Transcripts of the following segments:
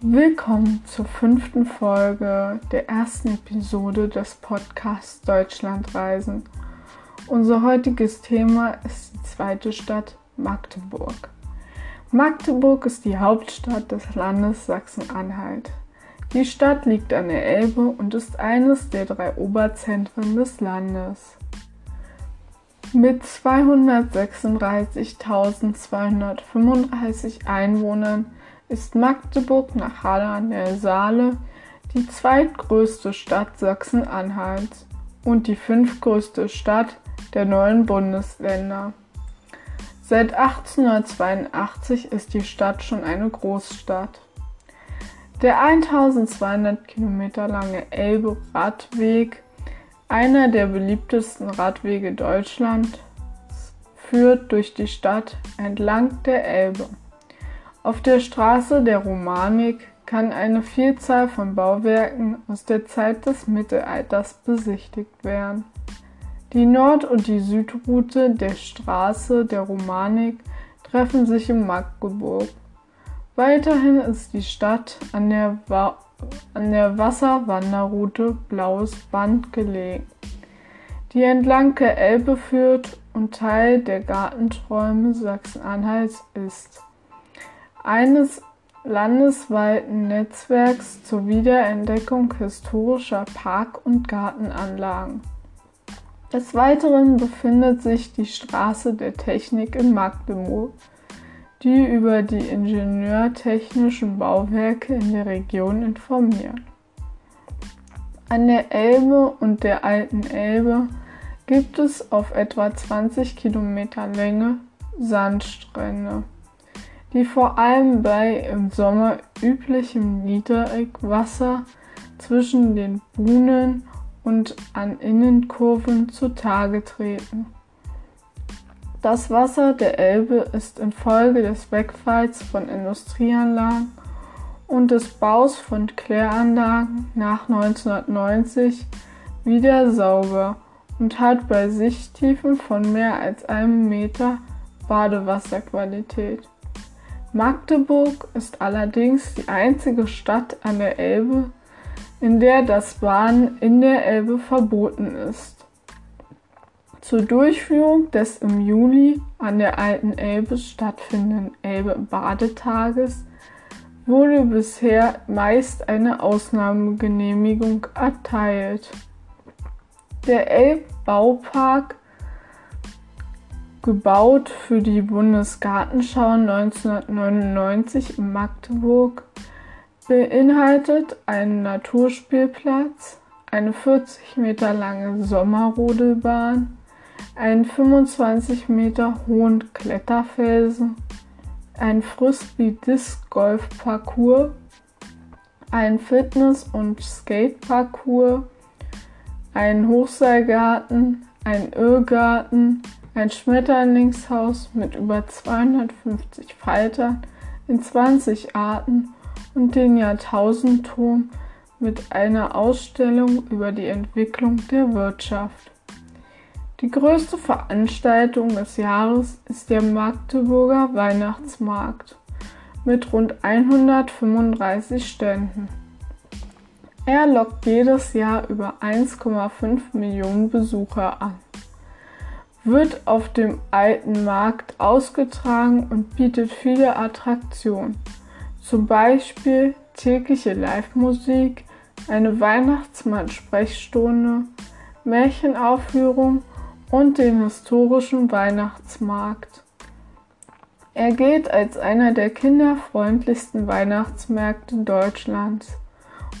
Willkommen zur fünften Folge der ersten Episode des Podcasts Deutschlandreisen. Unser heutiges Thema ist die zweite Stadt Magdeburg. Magdeburg ist die Hauptstadt des Landes Sachsen-Anhalt. Die Stadt liegt an der Elbe und ist eines der drei Oberzentren des Landes. Mit 236.235 Einwohnern ist Magdeburg nach Halle an der Saale die zweitgrößte Stadt Sachsen-Anhalts und die fünftgrößte Stadt der neuen Bundesländer. Seit 1882 ist die Stadt schon eine Großstadt. Der 1200 Kilometer lange Elbe-Radweg, einer der beliebtesten Radwege Deutschlands, führt durch die Stadt entlang der Elbe. Auf der Straße der Romanik kann eine Vielzahl von Bauwerken aus der Zeit des Mittelalters besichtigt werden. Die Nord- und die Südroute der Straße der Romanik treffen sich in Magdeburg. Weiterhin ist die Stadt an der, Wa an der Wasserwanderroute Blaues Band gelegen, die entlang der Elbe führt und Teil der Gartenträume Sachsen-Anhalts ist eines landesweiten Netzwerks zur Wiederentdeckung historischer Park- und Gartenanlagen. Des Weiteren befindet sich die Straße der Technik in Magdeburg, die über die ingenieurtechnischen Bauwerke in der Region informiert. An der Elbe und der Alten Elbe gibt es auf etwa 20 Kilometer Länge Sandstrände die vor allem bei im Sommer üblichem Niedrigwasser zwischen den Buhnen und an Innenkurven zutage treten. Das Wasser der Elbe ist infolge des Wegfalls von Industrieanlagen und des Baus von Kläranlagen nach 1990 wieder sauber und hat bei Sichttiefen von mehr als einem Meter Badewasserqualität. Magdeburg ist allerdings die einzige Stadt an der Elbe, in der das Baden in der Elbe verboten ist. Zur Durchführung des im Juli an der Alten Elbe stattfindenden Elbe-Badetages wurde bisher meist eine Ausnahmegenehmigung erteilt. Der Elbbaupark gebaut für die Bundesgartenschau 1999 in Magdeburg, beinhaltet einen Naturspielplatz, eine 40 Meter lange Sommerrodelbahn, einen 25 Meter hohen Kletterfelsen, ein Frisbee-Disc-Golf-Parcours, ein Fitness- und Skate-Parcours, einen Hochseilgarten, einen Irrgarten, ein Schmetterlingshaus mit über 250 Faltern in 20 Arten und den Jahrtausendturm mit einer Ausstellung über die Entwicklung der Wirtschaft. Die größte Veranstaltung des Jahres ist der Magdeburger Weihnachtsmarkt mit rund 135 Ständen. Er lockt jedes Jahr über 1,5 Millionen Besucher an wird auf dem alten Markt ausgetragen und bietet viele Attraktionen, zum Beispiel tägliche Live-Musik, eine Weihnachtsmann-Sprechstunde, Märchenaufführung und den historischen Weihnachtsmarkt. Er gilt als einer der kinderfreundlichsten Weihnachtsmärkte Deutschlands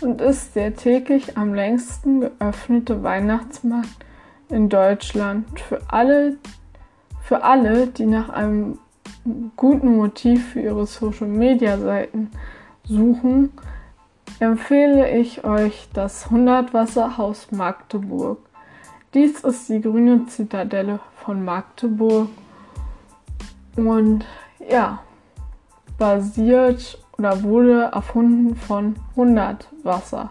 und ist der täglich am längsten geöffnete Weihnachtsmarkt in Deutschland für alle, für alle, die nach einem guten Motiv für ihre Social Media Seiten suchen, empfehle ich euch das 100 Wasserhaus Magdeburg. Dies ist die grüne Zitadelle von Magdeburg und ja, basiert oder wurde erfunden von 100 Wasser.